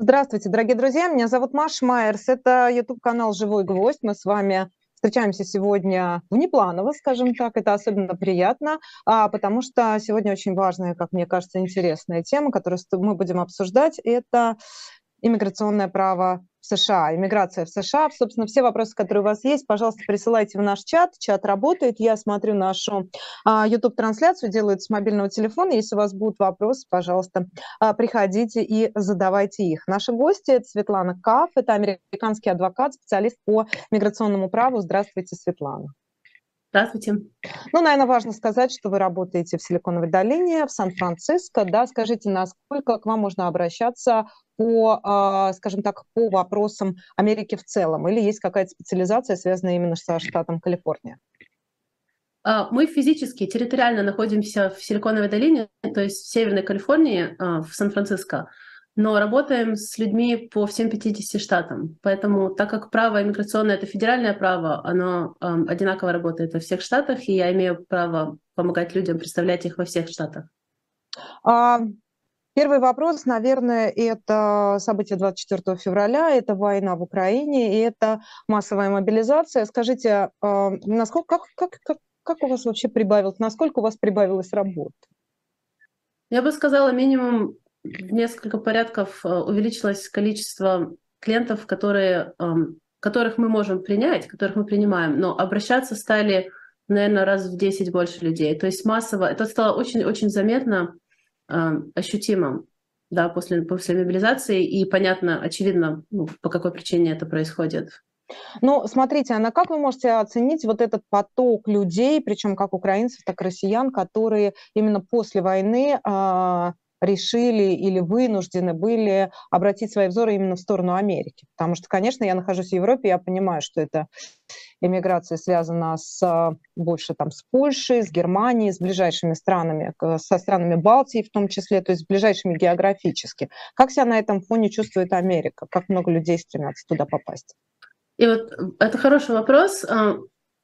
Здравствуйте, дорогие друзья. Меня зовут Маша Майерс. Это YouTube-канал «Живой гвоздь». Мы с вами встречаемся сегодня внепланово, скажем так. Это особенно приятно, а, потому что сегодня очень важная, как мне кажется, интересная тема, которую мы будем обсуждать. Это иммиграционное право США, иммиграция в США. Собственно, все вопросы, которые у вас есть, пожалуйста, присылайте в наш чат. Чат работает. Я смотрю нашу а, YouTube-трансляцию, делаю с мобильного телефона. Если у вас будут вопросы, пожалуйста, а, приходите и задавайте их. Наши гости – это Светлана Каф, это американский адвокат, специалист по миграционному праву. Здравствуйте, Светлана. Здравствуйте. Ну, наверное, важно сказать, что вы работаете в Силиконовой долине, в Сан-Франциско. Да, скажите, насколько к вам можно обращаться по, а, скажем так, по вопросам Америки в целом? Или есть какая-то специализация, связанная именно со штатом Калифорния? А, мы физически, территориально находимся в Силиконовой долине, то есть в Северной Калифорнии, а, в Сан-Франциско но работаем с людьми по всем 50 штатам. Поэтому, так как право иммиграционное — это федеральное право, оно э, одинаково работает во всех штатах, и я имею право помогать людям представлять их во всех штатах. А, первый вопрос, наверное, это событие 24 февраля, это война в Украине, и это массовая мобилизация. Скажите, а, насколько, как, как, как, как у вас вообще прибавилось, насколько у вас прибавилась работа? Я бы сказала, минимум несколько порядков э, увеличилось количество клиентов, которые, эм, которых мы можем принять, которых мы принимаем, но обращаться стали, наверное, раз в 10 больше людей. То есть массово, это стало очень-очень заметно, эм, ощутимо да, после, после мобилизации, и понятно, очевидно, ну, по какой причине это происходит. Ну, смотрите, Анна, как вы можете оценить вот этот поток людей, причем как украинцев, так и россиян, которые именно после войны а, решили или вынуждены были обратить свои взоры именно в сторону Америки. Потому что, конечно, я нахожусь в Европе, я понимаю, что это эмиграция связана с, больше там, с Польшей, с Германией, с ближайшими странами, со странами Балтии в том числе, то есть с ближайшими географически. Как себя на этом фоне чувствует Америка? Как много людей стремятся туда попасть? И вот это хороший вопрос.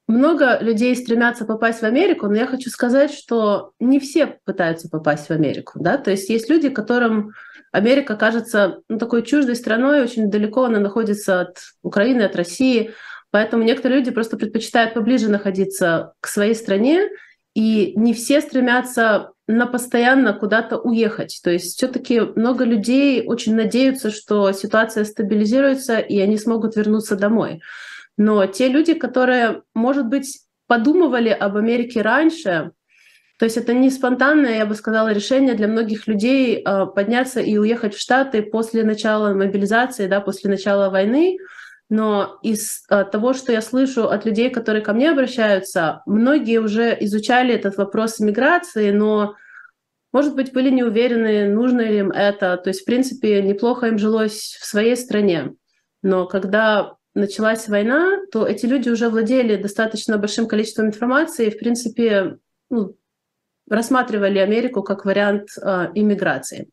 Много людей стремятся попасть в Америку, но я хочу сказать, что не все пытаются попасть в Америку. Да? То есть есть люди, которым Америка кажется ну, такой чуждой страной, очень далеко она находится от Украины, от России. Поэтому некоторые люди просто предпочитают поближе находиться к своей стране, и не все стремятся на постоянно куда-то уехать. То есть все-таки много людей очень надеются, что ситуация стабилизируется, и они смогут вернуться домой. Но те люди, которые, может быть, подумывали об Америке раньше, то есть это не спонтанное, я бы сказала, решение для многих людей э, подняться и уехать в Штаты после начала мобилизации, да, после начала войны. Но из э, того, что я слышу от людей, которые ко мне обращаются, многие уже изучали этот вопрос миграции, но, может быть, были не уверены, нужно ли им это. То есть, в принципе, неплохо им жилось в своей стране. Но когда началась война, то эти люди уже владели достаточно большим количеством информации и, в принципе, ну, рассматривали Америку как вариант э, иммиграции.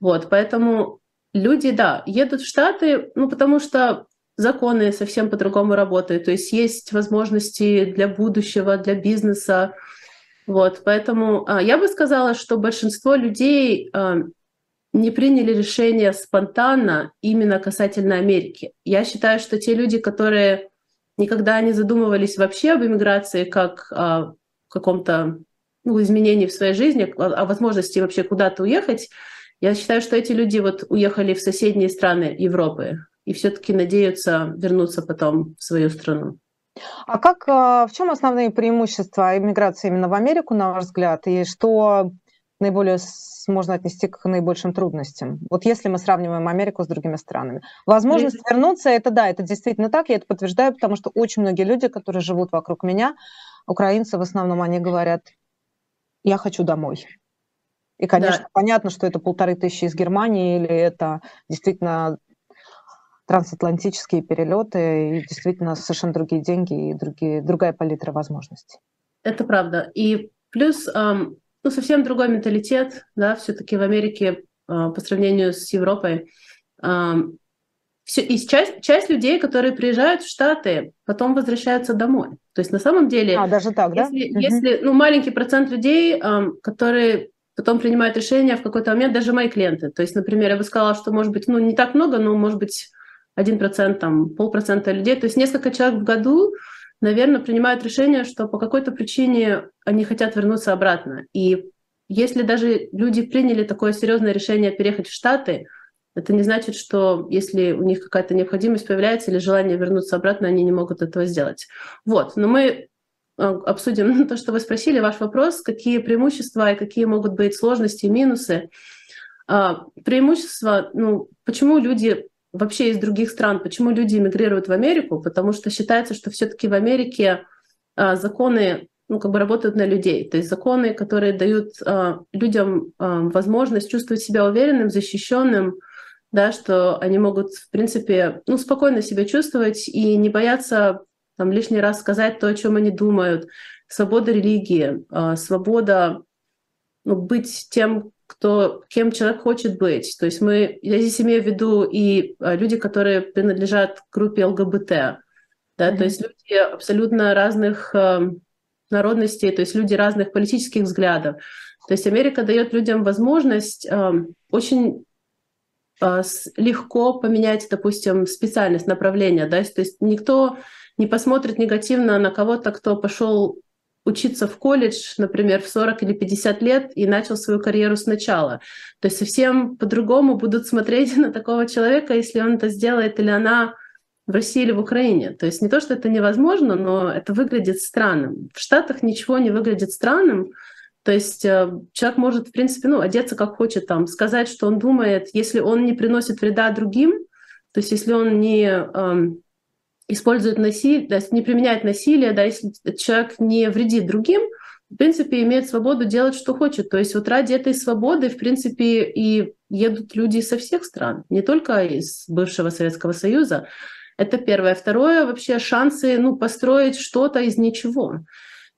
Вот, поэтому люди, да, едут в Штаты, ну, потому что законы совсем по-другому работают, то есть есть возможности для будущего, для бизнеса. Вот, поэтому э, я бы сказала, что большинство людей э, не приняли решение спонтанно именно касательно Америки. Я считаю, что те люди, которые никогда не задумывались вообще об иммиграции как о каком-то ну, изменении в своей жизни, о возможности вообще куда-то уехать, я считаю, что эти люди вот уехали в соседние страны Европы и все-таки надеются вернуться потом в свою страну. А как, а, в чем основные преимущества иммиграции именно в Америку, на ваш взгляд, и что наиболее можно отнести к наибольшим трудностям. Вот если мы сравниваем Америку с другими странами. Возможность mm-hmm. вернуться, это да, это действительно так, я это подтверждаю, потому что очень многие люди, которые живут вокруг меня, украинцы в основном, они говорят, я хочу домой. И, конечно, да. понятно, что это полторы тысячи из Германии, или это действительно трансатлантические перелеты, и действительно совершенно другие деньги и другие, другая палитра возможностей. Это правда. И плюс ну, совсем другой менталитет, да, все-таки в Америке э, по сравнению с Европой. Э, все, и часть, часть людей, которые приезжают в Штаты, потом возвращаются домой. То есть на самом деле, а, даже так, если, да? если ну, маленький процент людей, э, которые потом принимают решения в какой-то момент, даже мои клиенты. То есть, например, я бы сказала, что, может быть, ну, не так много, но, может быть, один процент, там, полпроцента людей. То есть несколько человек в году, наверное, принимают решение, что по какой-то причине они хотят вернуться обратно. И если даже люди приняли такое серьезное решение переехать в Штаты, это не значит, что если у них какая-то необходимость появляется или желание вернуться обратно, они не могут этого сделать. Вот, но мы а, обсудим то, что вы спросили, ваш вопрос, какие преимущества и какие могут быть сложности и минусы. А, преимущества, ну, почему люди вообще из других стран, почему люди эмигрируют в Америку? Потому что считается, что все-таки в Америке а, законы ну, как бы работают на людей. То есть законы, которые дают людям возможность чувствовать себя уверенным, защищенным, да, что они могут, в принципе, ну, спокойно себя чувствовать и не бояться там, лишний раз сказать то, о чем они думают, свобода религии, а, свобода ну, быть тем, кто, кем человек хочет быть. То есть мы, я здесь имею в виду и а, люди, которые принадлежат к группе ЛГБТ, да, mm-hmm. то есть люди абсолютно разных а, народностей, то есть люди разных политических взглядов. То есть Америка дает людям возможность очень легко поменять, допустим, специальность, направление, да, то есть никто не посмотрит негативно на кого-то, кто пошел учиться в колледж, например, в 40 или 50 лет и начал свою карьеру сначала. То есть совсем по-другому будут смотреть на такого человека, если он это сделает или она в России или в Украине. То есть не то, что это невозможно, но это выглядит странным. В Штатах ничего не выглядит странным. То есть э, человек может, в принципе, ну, одеться как хочет, там, сказать, что он думает, если он не приносит вреда другим, то есть если он не эм, использует насилие, да, не применяет насилие, да, если человек не вредит другим, в принципе, имеет свободу делать, что хочет. То есть вот ради этой свободы, в принципе, и едут люди со всех стран, не только из бывшего Советского Союза. Это первое. Второе, вообще шансы ну, построить что-то из ничего.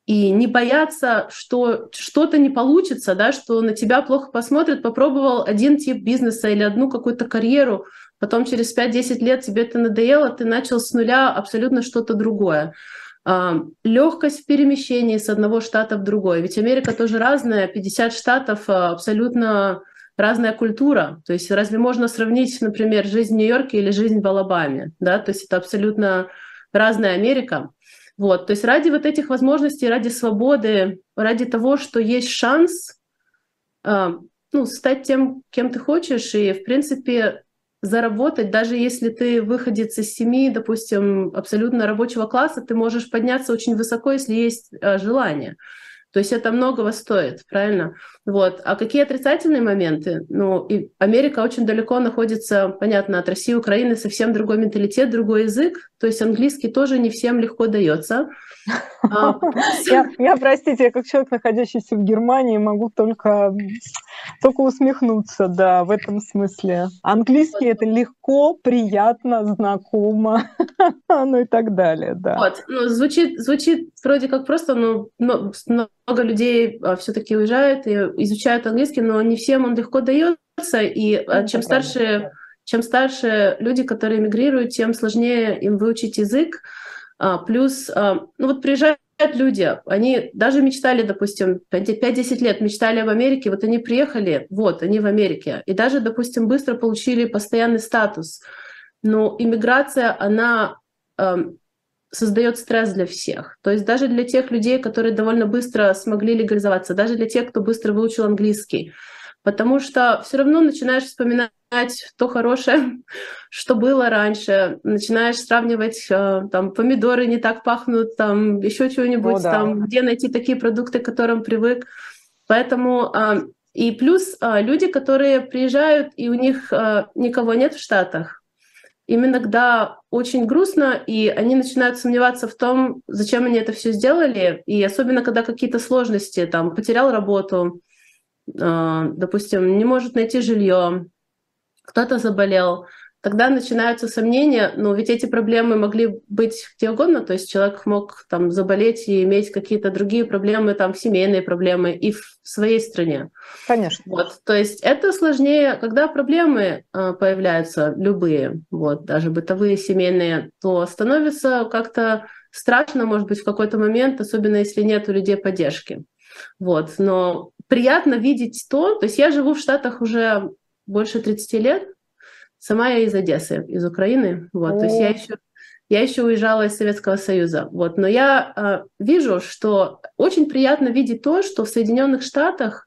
И не бояться, что что-то не получится, да, что на тебя плохо посмотрят, попробовал один тип бизнеса или одну какую-то карьеру, потом через 5-10 лет тебе это надоело, ты начал с нуля абсолютно что-то другое. А, легкость в перемещении с одного штата в другой. Ведь Америка тоже разная, 50 штатов а, абсолютно разная культура. То есть разве можно сравнить, например, жизнь в Нью-Йорке или жизнь в Алабаме? Да? То есть это абсолютно разная Америка. Вот. То есть ради вот этих возможностей, ради свободы, ради того, что есть шанс а, ну, стать тем, кем ты хочешь, и, в принципе, заработать, даже если ты выходец из семьи, допустим, абсолютно рабочего класса, ты можешь подняться очень высоко, если есть э, желание. То есть это многого стоит, правильно? Вот. А какие отрицательные моменты? Ну, и Америка очень далеко находится, понятно, от России, Украины, совсем другой менталитет, другой язык. То есть английский тоже не всем легко дается. А, я, простите, я как человек, находящийся в Германии, могу только, только усмехнуться, да, в этом смысле. Английский это легко, приятно, знакомо, ну и так далее, да. Вот, ну, звучит, звучит вроде как просто, но, но много людей а, все-таки уезжают и изучают английский, но не всем он легко дается, и а, ну, чем старше чем старше люди, которые эмигрируют, тем сложнее им выучить язык. А, плюс, ну вот приезжают люди, они даже мечтали, допустим, 5-10 лет мечтали об Америке, вот они приехали, вот, они в Америке, и даже, допустим, быстро получили постоянный статус. Но иммиграция, она создает стресс для всех. То есть даже для тех людей, которые довольно быстро смогли легализоваться, даже для тех, кто быстро выучил английский. Потому что все равно начинаешь вспоминать то хорошее, что было раньше, начинаешь сравнивать, э, там, помидоры не так пахнут, там, еще чего-нибудь, да. там, где найти такие продукты, к которым привык. Поэтому а, и плюс а, люди, которые приезжают, и у них а, никого нет в Штатах, им иногда очень грустно, и они начинают сомневаться в том, зачем они это все сделали, и особенно когда какие-то сложности, там, потерял работу, допустим, не может найти жилье, кто-то заболел, тогда начинаются сомнения, но ведь эти проблемы могли быть где угодно, то есть человек мог там заболеть и иметь какие-то другие проблемы, там семейные проблемы и в своей стране. Конечно. Вот, то есть это сложнее, когда проблемы э, появляются любые, вот, даже бытовые, семейные, то становится как-то страшно, может быть, в какой-то момент, особенно если нет у людей поддержки. Вот, но приятно видеть то, то есть я живу в Штатах уже больше 30 лет, сама я из Одессы, из Украины, вот, О. то есть я еще я еще уезжала из Советского Союза. Вот. Но я э, вижу, что очень приятно видеть то, что в Соединенных Штатах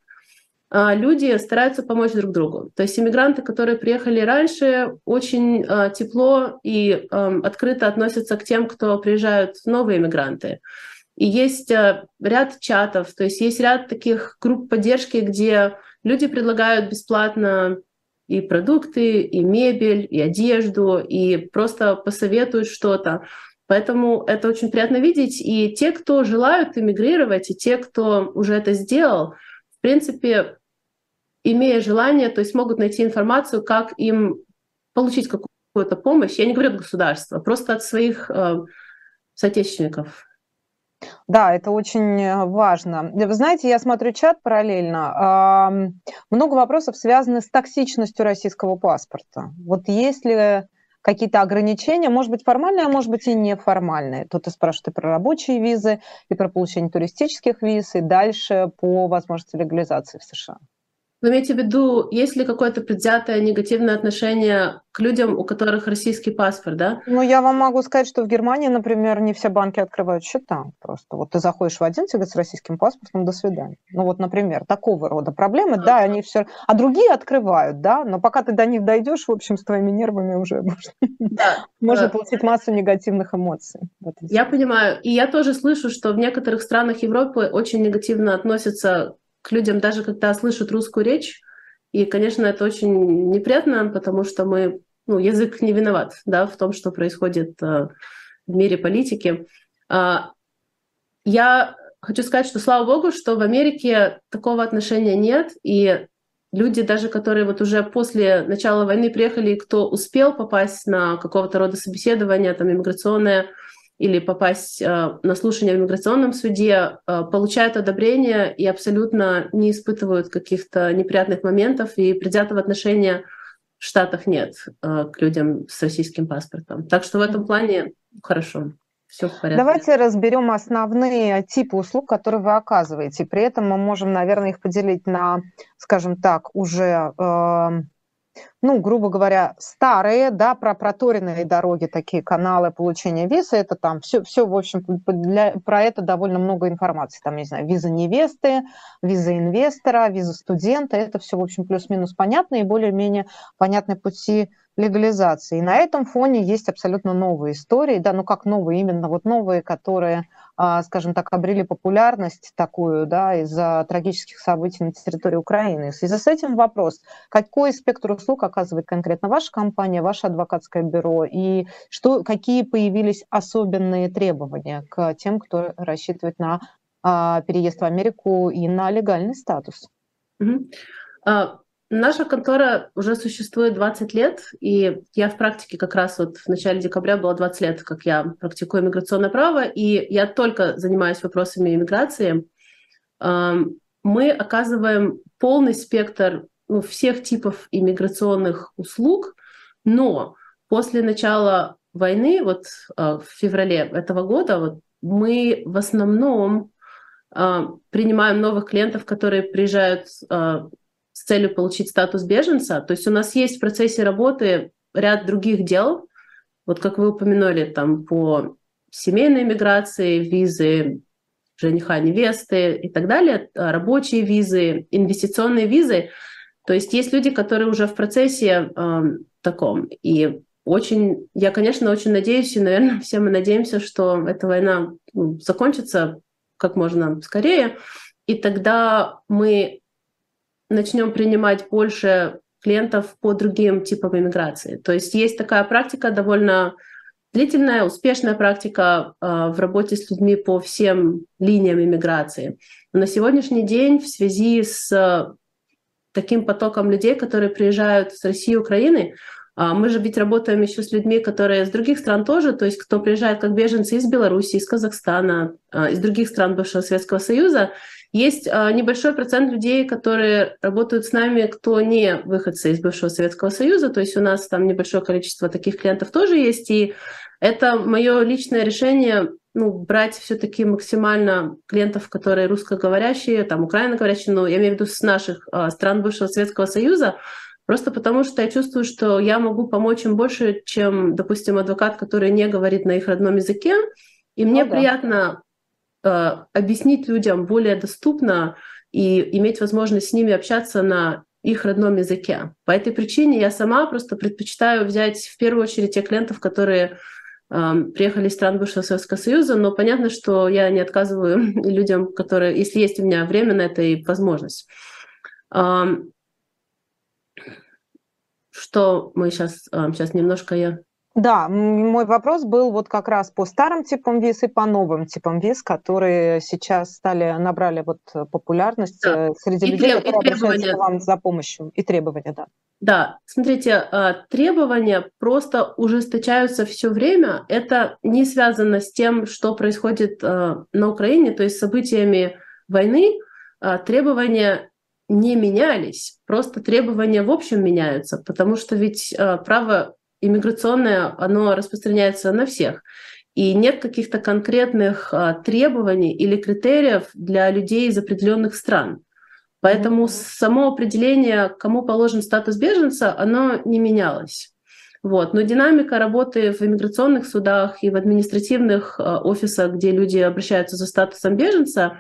э, люди стараются помочь друг другу. То есть иммигранты, которые приехали раньше, очень э, тепло и э, открыто относятся к тем, кто приезжают новые иммигранты. И есть э, ряд чатов, то есть есть ряд таких групп поддержки, где люди предлагают бесплатно и продукты, и мебель, и одежду, и просто посоветуют что-то. Поэтому это очень приятно видеть. И те, кто желают эмигрировать, и те, кто уже это сделал, в принципе, имея желание, то есть могут найти информацию, как им получить какую-то помощь. Я не говорю от государства, просто от своих э, соотечественников. Да, это очень э, важно. Вы знаете, я смотрю чат параллельно. Много вопросов связаны с токсичностью российского паспорта. Вот есть ли какие-то ограничения, может быть, формальные, а может быть и неформальные. Тут и спрашивают и про рабочие визы, и про получение туристических виз, и дальше по возможности легализации в США. Вы имеете в виду, есть ли какое-то предвзятое негативное отношение к людям, у которых российский паспорт, да? Ну, я вам могу сказать, что в Германии, например, не все банки открывают счета. Просто вот ты заходишь в один, тебе с российским паспортом, до свидания. Ну вот, например, такого рода проблемы, да, они все... А другие открывают, да, но пока ты до них дойдешь, в общем, с твоими нервами уже можно получить массу негативных эмоций. Я понимаю. И я тоже слышу, что в некоторых странах Европы очень негативно относятся к людям, даже когда слышат русскую речь. И, конечно, это очень неприятно, потому что мы, ну, язык не виноват, да, в том, что происходит э, в мире политики. Э, я хочу сказать, что слава богу, что в Америке такого отношения нет, и люди, даже которые вот уже после начала войны приехали, кто успел попасть на какого-то рода собеседование, там, иммиграционное, или попасть э, на слушание в иммиграционном суде, э, получают одобрение и абсолютно не испытывают каких-то неприятных моментов, и предвзятого отношения в Штатах нет э, к людям с российским паспортом. Так что в этом плане хорошо. Все в порядке. Давайте разберем основные типы услуг, которые вы оказываете. При этом мы можем, наверное, их поделить на, скажем так, уже ну, грубо говоря, старые, да, про проторенные дороги, такие каналы получения визы, это там все, все в общем, для, про это довольно много информации. Там, не знаю, виза невесты, виза инвестора, виза студента, это все, в общем, плюс-минус понятно и более-менее понятные пути легализации. И на этом фоне есть абсолютно новые истории, да, ну как новые, именно вот новые, которые, скажем так, обрели популярность такую, да, из-за трагических событий на территории Украины. В связи с этим вопрос, какой спектр услуг оказывает конкретно ваша компания, ваше адвокатское бюро, и что, какие появились особенные требования к тем, кто рассчитывает на а, переезд в Америку и на легальный статус? Mm-hmm. Наша контора уже существует 20 лет, и я в практике как раз вот в начале декабря было 20 лет, как я практикую иммиграционное право, и я только занимаюсь вопросами иммиграции. Мы оказываем полный спектр ну, всех типов иммиграционных услуг, но после начала войны, вот а, в феврале этого года, вот, мы в основном а, принимаем новых клиентов, которые приезжают а, целью получить статус беженца. То есть у нас есть в процессе работы ряд других дел, вот как вы упомянули, там по семейной миграции, визы жениха, невесты и так далее, а, рабочие визы, инвестиционные визы. То есть есть люди, которые уже в процессе э, таком. И очень, я, конечно, очень надеюсь, и, наверное, все мы надеемся, что эта война закончится как можно скорее, и тогда мы начнем принимать больше клиентов по другим типам иммиграции. То есть есть такая практика довольно длительная, успешная практика э, в работе с людьми по всем линиям иммиграции. Но на сегодняшний день в связи с таким потоком людей, которые приезжают с России и Украины, э, мы же ведь работаем еще с людьми, которые из других стран тоже, то есть кто приезжает как беженцы из Беларуси, из Казахстана, из других стран бывшего Советского Союза, есть а, небольшой процент людей, которые работают с нами, кто не выходцы из бывшего Советского Союза, то есть у нас там небольшое количество таких клиентов тоже есть, и это мое личное решение ну, брать все-таки максимально клиентов, которые русскоговорящие, там, украиноговорящие, но я имею в виду с наших э, стран бывшего Советского Союза, просто потому что я чувствую, что я могу помочь им больше, чем, допустим, адвокат, который не говорит на их родном языке. И мне ну, да. приятно объяснить людям более доступно и иметь возможность с ними общаться на их родном языке. По этой причине я сама просто предпочитаю взять в первую очередь тех клиентов, которые приехали из стран бывшего Советского Союза, но понятно, что я не отказываю людям, которые, если есть у меня время на это и возможность. Что мы сейчас, сейчас немножко я да, мой вопрос был вот как раз по старым типам виз и по новым типам виз, которые сейчас стали, набрали вот популярность да. Э, среди и людей, треб- которые обращаются к вам за помощью. И требования, да. Да, смотрите, а, требования просто ужесточаются все время. Это не связано с тем, что происходит на Украине, то есть событиями войны. Требования не менялись, просто требования в общем меняются, потому что ведь право иммиграционное, оно распространяется на всех. И нет каких-то конкретных а, требований или критериев для людей из определенных стран. Поэтому mm-hmm. само определение, кому положен статус беженца, оно не менялось. Вот. Но динамика работы в иммиграционных судах и в административных а, офисах, где люди обращаются за статусом беженца,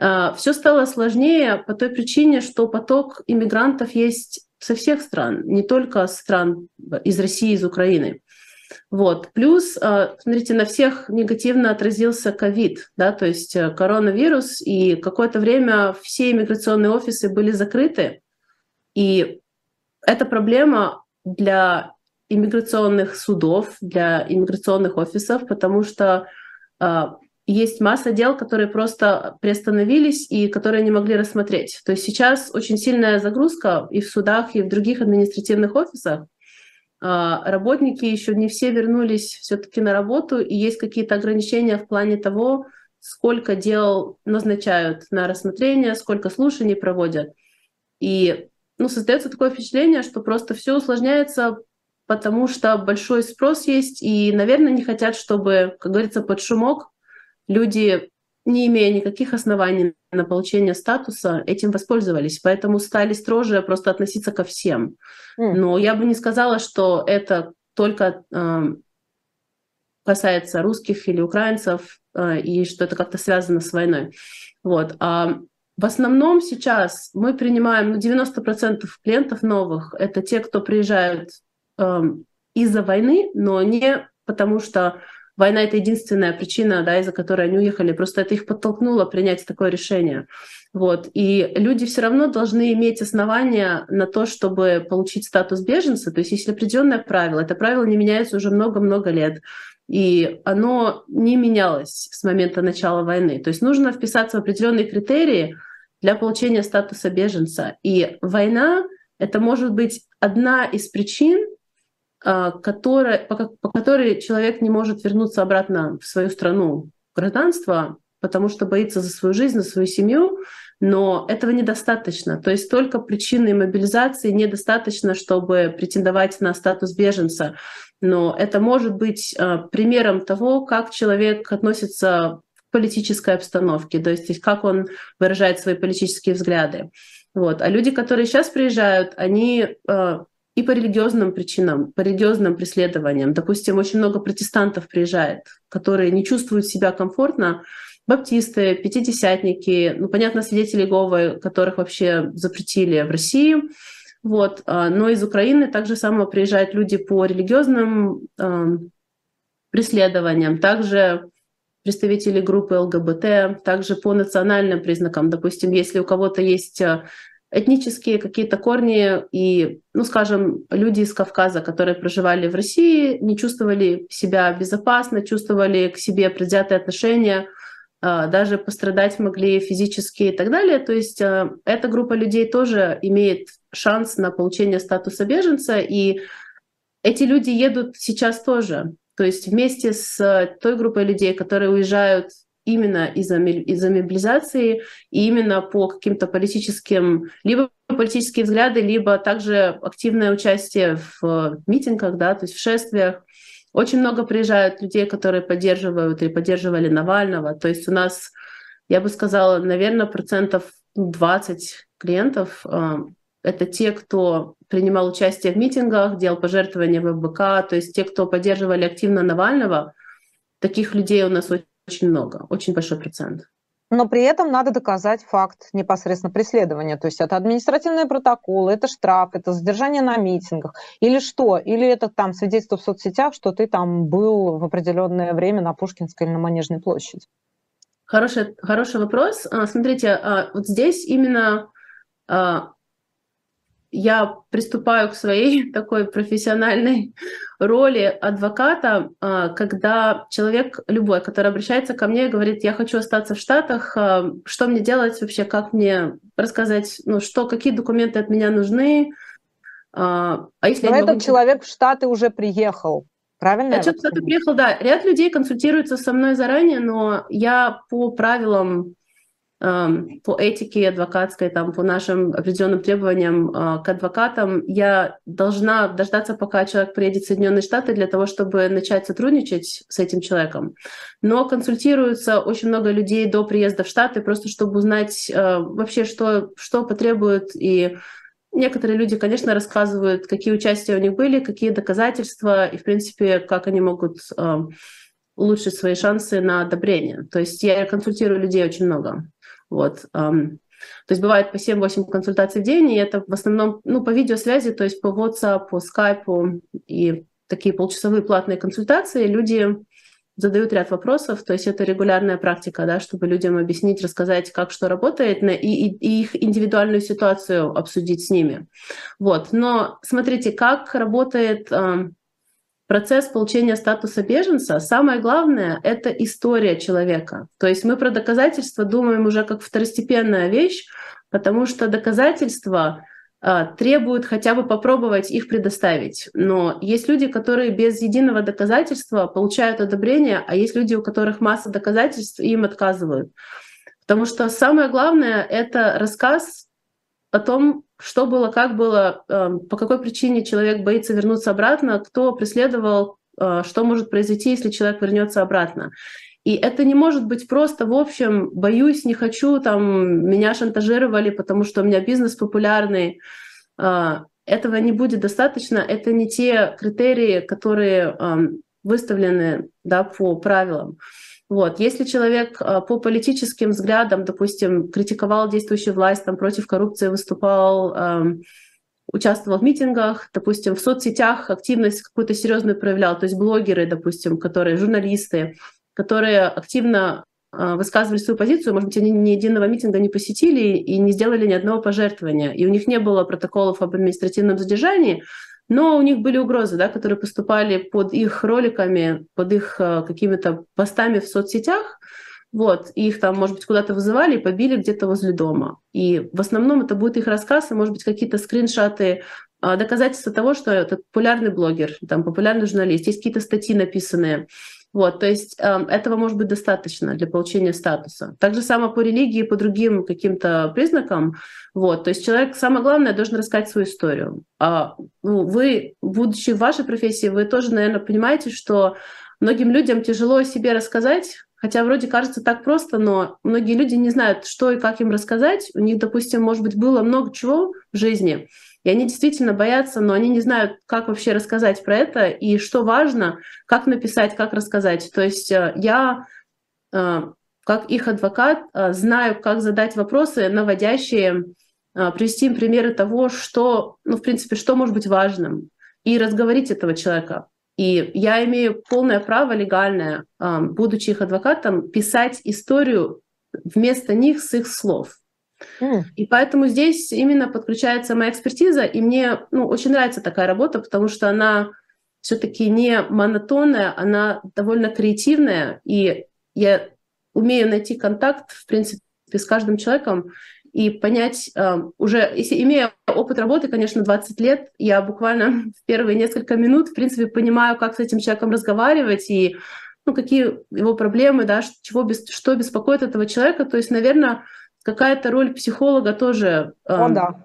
а, все стало сложнее по той причине, что поток иммигрантов есть со всех стран, не только стран из России, из Украины. Вот. Плюс, а, смотрите, на всех негативно отразился ковид, да, то есть э, коронавирус, и какое-то время все иммиграционные офисы были закрыты, и это проблема для иммиграционных судов, для иммиграционных офисов, потому что а, есть масса дел, которые просто приостановились и которые не могли рассмотреть. То есть сейчас очень сильная загрузка и в судах, и в других административных офисах. А, работники еще не все вернулись все-таки на работу, и есть какие-то ограничения в плане того, сколько дел назначают на рассмотрение, сколько слушаний проводят. И ну, создается такое впечатление, что просто все усложняется, потому что большой спрос есть, и, наверное, не хотят, чтобы, как говорится, под шумок люди, не имея никаких оснований на получение статуса, этим воспользовались. Поэтому стали строже просто относиться ко всем. Но я бы не сказала, что это только э, касается русских или украинцев, э, и что это как-то связано с войной. Вот. А в основном сейчас мы принимаем ну, 90% клиентов новых. Это те, кто приезжают э, из-за войны, но не потому что война — это единственная причина, да, из-за которой они уехали. Просто это их подтолкнуло принять такое решение. Вот. И люди все равно должны иметь основания на то, чтобы получить статус беженца. То есть есть определенное правило. Это правило не меняется уже много-много лет. И оно не менялось с момента начала войны. То есть нужно вписаться в определенные критерии для получения статуса беженца. И война — это может быть одна из причин, которая, по, по которой человек не может вернуться обратно в свою страну гражданства, потому что боится за свою жизнь, за свою семью, но этого недостаточно. То есть только причины мобилизации недостаточно, чтобы претендовать на статус беженца. Но это может быть э, примером того, как человек относится к политической обстановке, то есть как он выражает свои политические взгляды. Вот. А люди, которые сейчас приезжают, они э, и по религиозным причинам, по религиозным преследованиям. Допустим, очень много протестантов приезжает, которые не чувствуют себя комфортно. Баптисты, пятидесятники, ну, понятно, свидетели Иеговы, которых вообще запретили в России. Вот. А, но из Украины также само приезжают люди по религиозным э, преследованиям, также представители группы ЛГБТ, также по национальным признакам. Допустим, если у кого-то есть а, этнические какие-то корни и, ну, скажем, люди из Кавказа, которые проживали в России, не чувствовали себя безопасно, чувствовали к себе предвзятые отношения, а, даже пострадать могли физически и так далее. То есть а, эта группа людей тоже имеет шанс на получение статуса беженца, и эти люди едут сейчас тоже. То есть вместе с той группой людей, которые уезжают именно из-за из мобилизации и именно по каким-то политическим, либо политические взгляды, либо также активное участие в митингах, да, то есть в шествиях. Очень много приезжают людей, которые поддерживают и поддерживали Навального. То есть у нас, я бы сказала, наверное, процентов 20 клиентов э, это те, кто принимал участие в митингах, делал пожертвования в ФБК, то есть те, кто поддерживали активно Навального. Таких людей у нас очень много, очень большой процент. Но при этом надо доказать факт непосредственно преследования. То есть это административные протоколы, это штраф, это задержание на митингах. Или что? Или это там свидетельство в соцсетях, что ты там был в определенное время на Пушкинской или на Манежной площади? Хороший, хороший вопрос. А, смотрите, а, вот здесь именно а, я приступаю к своей такой профессиональной роли адвоката, а, когда человек любой, который обращается ко мне и говорит, я хочу остаться в Штатах, а, что мне делать вообще, как мне рассказать, ну что, какие документы от меня нужны, а, а если Но этот могу... человек в Штаты уже приехал, правильно? Этот человек приехал, да. Ряд людей консультируется со мной заранее, но я по правилам по этике адвокатской, там, по нашим определенным требованиям э, к адвокатам, я должна дождаться, пока человек приедет в Соединенные Штаты для того, чтобы начать сотрудничать с этим человеком. Но консультируются очень много людей до приезда в Штаты, просто чтобы узнать э, вообще, что, что потребуют и Некоторые люди, конечно, рассказывают, какие участия у них были, какие доказательства, и, в принципе, как они могут э, улучшить свои шансы на одобрение. То есть я консультирую людей очень много. Вот. То есть бывает по 7-8 консультаций в день, и это в основном ну, по видеосвязи, то есть по WhatsApp, по Skype и такие полчасовые платные консультации. Люди задают ряд вопросов, то есть это регулярная практика, да, чтобы людям объяснить, рассказать, как что работает, и, и, и их индивидуальную ситуацию обсудить с ними. Вот. Но смотрите, как работает процесс получения статуса беженца, самое главное — это история человека. То есть мы про доказательства думаем уже как второстепенная вещь, потому что доказательства а, требуют хотя бы попробовать их предоставить. Но есть люди, которые без единого доказательства получают одобрение, а есть люди, у которых масса доказательств, и им отказывают. Потому что самое главное — это рассказ о том, что было, как было, эм, по какой причине человек боится вернуться обратно, кто преследовал, э, что может произойти, если человек вернется обратно. И это не может быть просто, в общем, боюсь, не хочу, там, меня шантажировали, потому что у меня бизнес популярный. Э, этого не будет достаточно. Это не те критерии, которые эм, выставлены да, по правилам. Вот. Если человек а, по политическим взглядам, допустим, критиковал действующую власть, там, против коррупции выступал, эм, участвовал в митингах, допустим, в соцсетях активность какую-то серьезную проявлял, то есть блогеры, допустим, которые, журналисты, которые активно э, высказывали свою позицию, может быть, они ни единого митинга не посетили и не сделали ни одного пожертвования, и у них не было протоколов об административном задержании, но у них были угрозы, да, которые поступали под их роликами, под их э, какими-то постами в соцсетях, вот, их там, может быть, куда-то вызывали и побили где-то возле дома. И в основном это будет их рассказ, и, может быть, какие-то скриншоты, э, доказательства того, что это популярный блогер, там, популярный журналист, есть какие-то статьи написанные. Вот, то есть э, этого может быть достаточно для получения статуса. Так же само по религии, по другим каким-то признакам. Вот, то есть человек, самое главное, должен рассказать свою историю. А, ну, вы, будучи в вашей профессии, вы тоже, наверное, понимаете, что многим людям тяжело о себе рассказать, Хотя вроде кажется так просто, но многие люди не знают, что и как им рассказать. У них, допустим, может быть, было много чего в жизни, и они действительно боятся, но они не знают, как вообще рассказать про это и что важно, как написать, как рассказать. То есть э, я, э, как их адвокат, э, знаю, как задать вопросы, наводящие, привести им примеры того, что, ну, в принципе, что может быть важным, и разговорить этого человека. И я имею полное право легальное, будучи их адвокатом, писать историю вместо них с их слов. И поэтому здесь именно подключается моя экспертиза, и мне ну, очень нравится такая работа, потому что она все-таки не монотонная, она довольно креативная, и я умею найти контакт, в принципе, с каждым человеком и понять э, уже, если имея опыт работы, конечно, 20 лет, я буквально в первые несколько минут, в принципе, понимаю, как с этим человеком разговаривать и ну, какие его проблемы, да, чего, что беспокоит этого человека. То есть, наверное, какая-то роль психолога тоже О, да.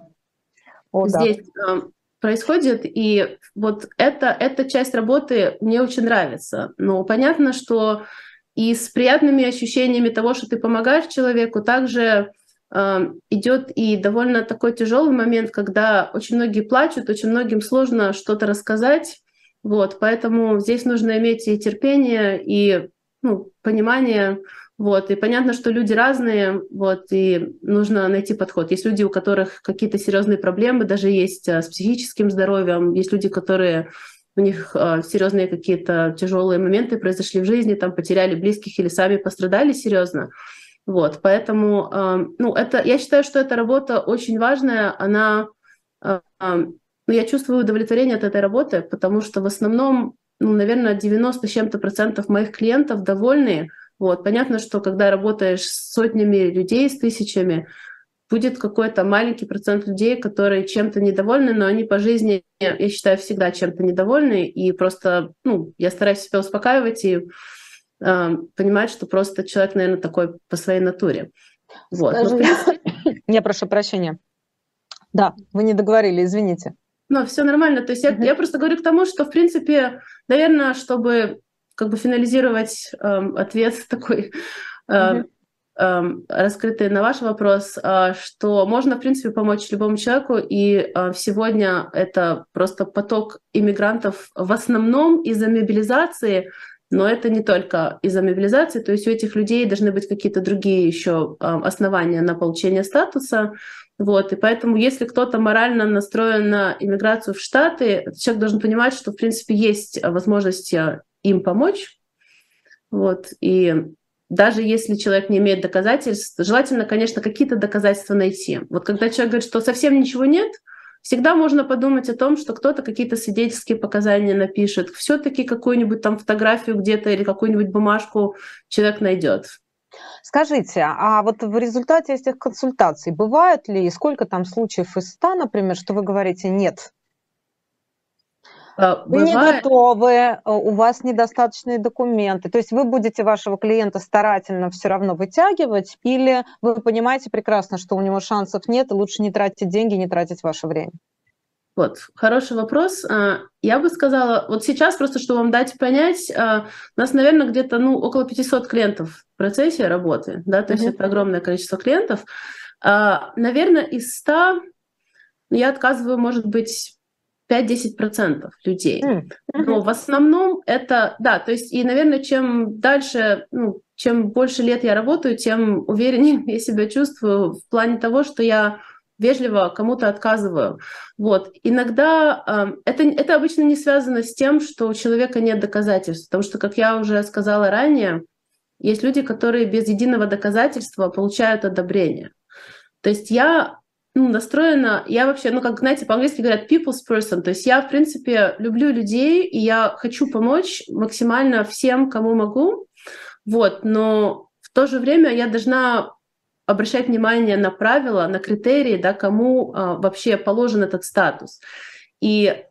О, здесь. Да. происходит, и вот это, эта часть работы мне очень нравится. Но понятно, что и с приятными ощущениями того, что ты помогаешь человеку, также э, идет и довольно такой тяжелый момент, когда очень многие плачут, очень многим сложно что-то рассказать. Вот, поэтому здесь нужно иметь и терпение, и ну, понимание. Вот, и понятно, что люди разные, вот, и нужно найти подход. Есть люди, у которых какие-то серьезные проблемы, даже есть а, с психическим здоровьем, есть люди, которые у них э, серьезные какие-то тяжелые моменты произошли в жизни, там потеряли близких или сами пострадали серьезно. Вот, поэтому, э, ну, это, я считаю, что эта работа очень важная, она, э, э, ну, я чувствую удовлетворение от этой работы, потому что в основном, ну, наверное, 90 с чем-то процентов моих клиентов довольны. Вот, понятно, что когда работаешь с сотнями людей, с тысячами, будет какой-то маленький процент людей, которые чем-то недовольны, но они по жизни, я считаю, всегда чем-то недовольны, и просто, ну, я стараюсь себя успокаивать и э, понимать, что просто человек, наверное, такой по своей натуре. Вот. Но, принципе... Я прошу прощения. Да, вы не договорили, извините. Ну, все нормально. То есть я, я просто говорю к тому, что, в принципе, наверное, чтобы как бы финализировать э, ответ такой, э, Эм, раскрытые на ваш вопрос, э, что можно, в принципе, помочь любому человеку, и э, сегодня это просто поток иммигрантов в основном из-за мобилизации, но это не только из-за мобилизации, то есть у этих людей должны быть какие-то другие еще э, основания на получение статуса. Вот, и поэтому, если кто-то морально настроен на иммиграцию в Штаты, человек должен понимать, что, в принципе, есть возможность им помочь. Вот, и даже если человек не имеет доказательств, желательно, конечно, какие-то доказательства найти. Вот когда человек говорит, что совсем ничего нет, всегда можно подумать о том, что кто-то какие-то свидетельские показания напишет, все-таки какую-нибудь там фотографию где-то или какую-нибудь бумажку человек найдет. Скажите, а вот в результате этих консультаций бывают ли, и сколько там случаев из 100, например, что вы говорите, нет, Бывает... Вы не готовы, э, у вас недостаточные документы. То есть вы будете вашего клиента старательно все равно вытягивать, или вы понимаете прекрасно, что у него шансов нет, и лучше не тратить деньги, не тратить ваше время? Вот, хороший вопрос. А, я бы сказала, вот сейчас просто, чтобы вам дать понять, а, у нас, наверное, где-то ну, около 500 клиентов в процессе работы, да, то mm-hmm. есть это огромное количество клиентов. А, наверное, из 100 я отказываю, может быть, 5-10% людей. Но в основном это, да, то есть, и, наверное, чем дальше, ну, чем больше лет я работаю, тем увереннее я себя чувствую в плане того, что я вежливо кому-то отказываю. Вот. Иногда э, это, это обычно не связано с тем, что у человека нет доказательств, потому что, как я уже сказала ранее, есть люди, которые без единого доказательства получают одобрение. То есть я ну, настроена, я вообще, ну, как, знаете, по-английски говорят people's person, то есть я, в принципе, люблю людей, и я хочу помочь максимально всем, кому могу, вот, но в то же время я должна обращать внимание на правила, на критерии, да, кому а, вообще положен этот статус. И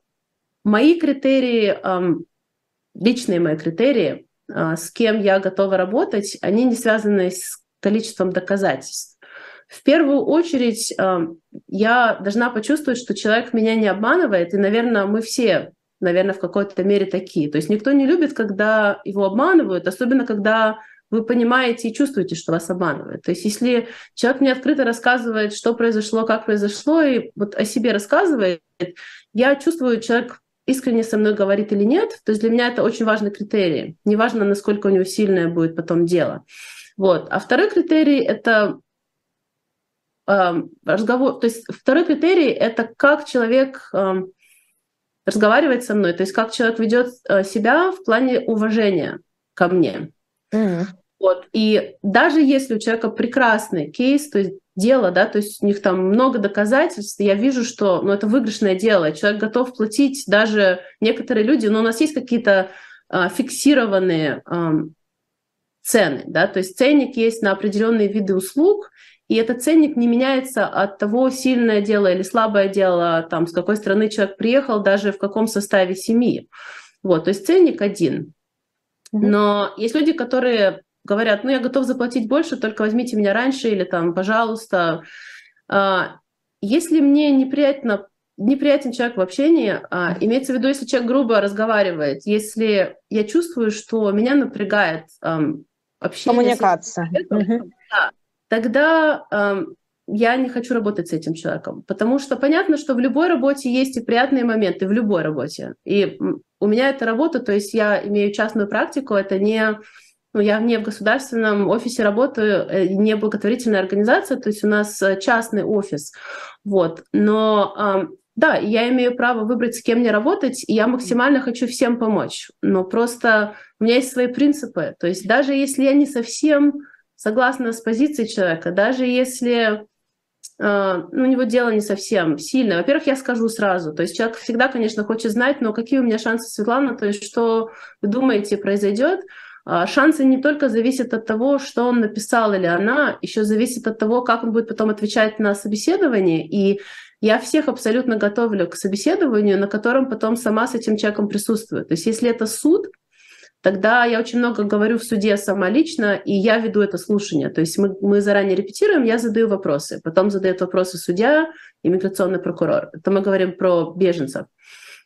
мои критерии, а, личные мои критерии, а, с кем я готова работать, они не связаны с количеством доказательств. В первую очередь эм, я должна почувствовать, что человек меня не обманывает, и, наверное, мы все, наверное, в какой-то мере такие. То есть никто не любит, когда его обманывают, особенно когда вы понимаете и чувствуете, что вас обманывают. То есть если человек мне открыто рассказывает, что произошло, как произошло, и вот о себе рассказывает, я чувствую, человек искренне со мной говорит или нет. То есть для меня это очень важный критерий. Неважно, насколько у него сильное будет потом дело. Вот. А второй критерий — это разговор, то есть второй критерий это как человек разговаривает со мной, то есть как человек ведет э, себя в плане уважения ко мне. Mm-hmm. Вот. И даже если у человека прекрасный кейс, то есть дело, да, то есть у них там много доказательств, я вижу, что ну, это выигрышное дело, человек готов платить, даже некоторые люди, но у нас есть какие-то а, фиксированные а, цены, да, то есть ценник есть на определенные виды услуг, и этот ценник не меняется от того, сильное дело или слабое дело, там, с какой страны человек приехал, даже в каком составе семьи. Вот, то есть ценник один. Но есть люди, которые говорят, ну, я готов заплатить больше, только возьмите меня раньше или там, пожалуйста. А, если мне неприятно неприятен человек в общении. А, имеется в виду, если человек грубо разговаривает, если я чувствую, что меня напрягает общение. Коммуникация. Человеком, да, тогда эм, я не хочу работать с этим человеком. Потому что понятно, что в любой работе есть и приятные моменты, в любой работе. И у меня это работа, то есть я имею частную практику, это не ну, я не в государственном офисе работаю, э, не благотворительная организация, то есть у нас э, частный офис. Вот. Но да, я имею право выбрать, с кем мне работать, и я максимально хочу всем помочь. Но просто у меня есть свои принципы. То есть даже если я не совсем согласна с позицией человека, даже если Uh, ну, у него дело не совсем сильное. Во-первых, я скажу сразу. То есть человек всегда, конечно, хочет знать, но какие у меня шансы, Светлана, то есть что вы думаете произойдет. Uh, шансы не только зависят от того, что он написал или она, еще зависит от того, как он будет потом отвечать на собеседование. И я всех абсолютно готовлю к собеседованию, на котором потом сама с этим человеком присутствую. То есть если это суд, тогда я очень много говорю в суде сама лично, и я веду это слушание. То есть мы, мы заранее репетируем, я задаю вопросы, потом задает вопросы судья, иммиграционный прокурор. Это мы говорим про беженцев.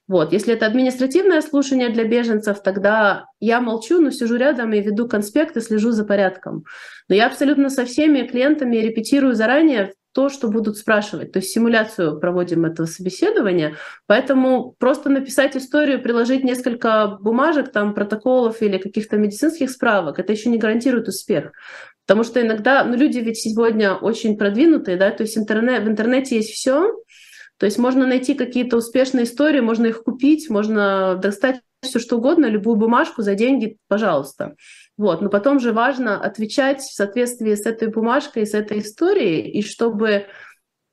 Вот. Если это административное слушание для беженцев, тогда я молчу, но сижу рядом и веду конспект и слежу за порядком. Но я абсолютно со всеми клиентами репетирую заранее то, что будут спрашивать. То есть симуляцию проводим этого собеседования. Поэтому просто написать историю, приложить несколько бумажек, там, протоколов или каких-то медицинских справок, это еще не гарантирует успех. Потому что иногда, ну, люди ведь сегодня очень продвинутые, да, то есть интернет, в интернете есть все, то есть можно найти какие-то успешные истории, можно их купить, можно достать все что угодно, любую бумажку за деньги, пожалуйста. Вот. Но потом же важно отвечать в соответствии с этой бумажкой, с этой историей, и чтобы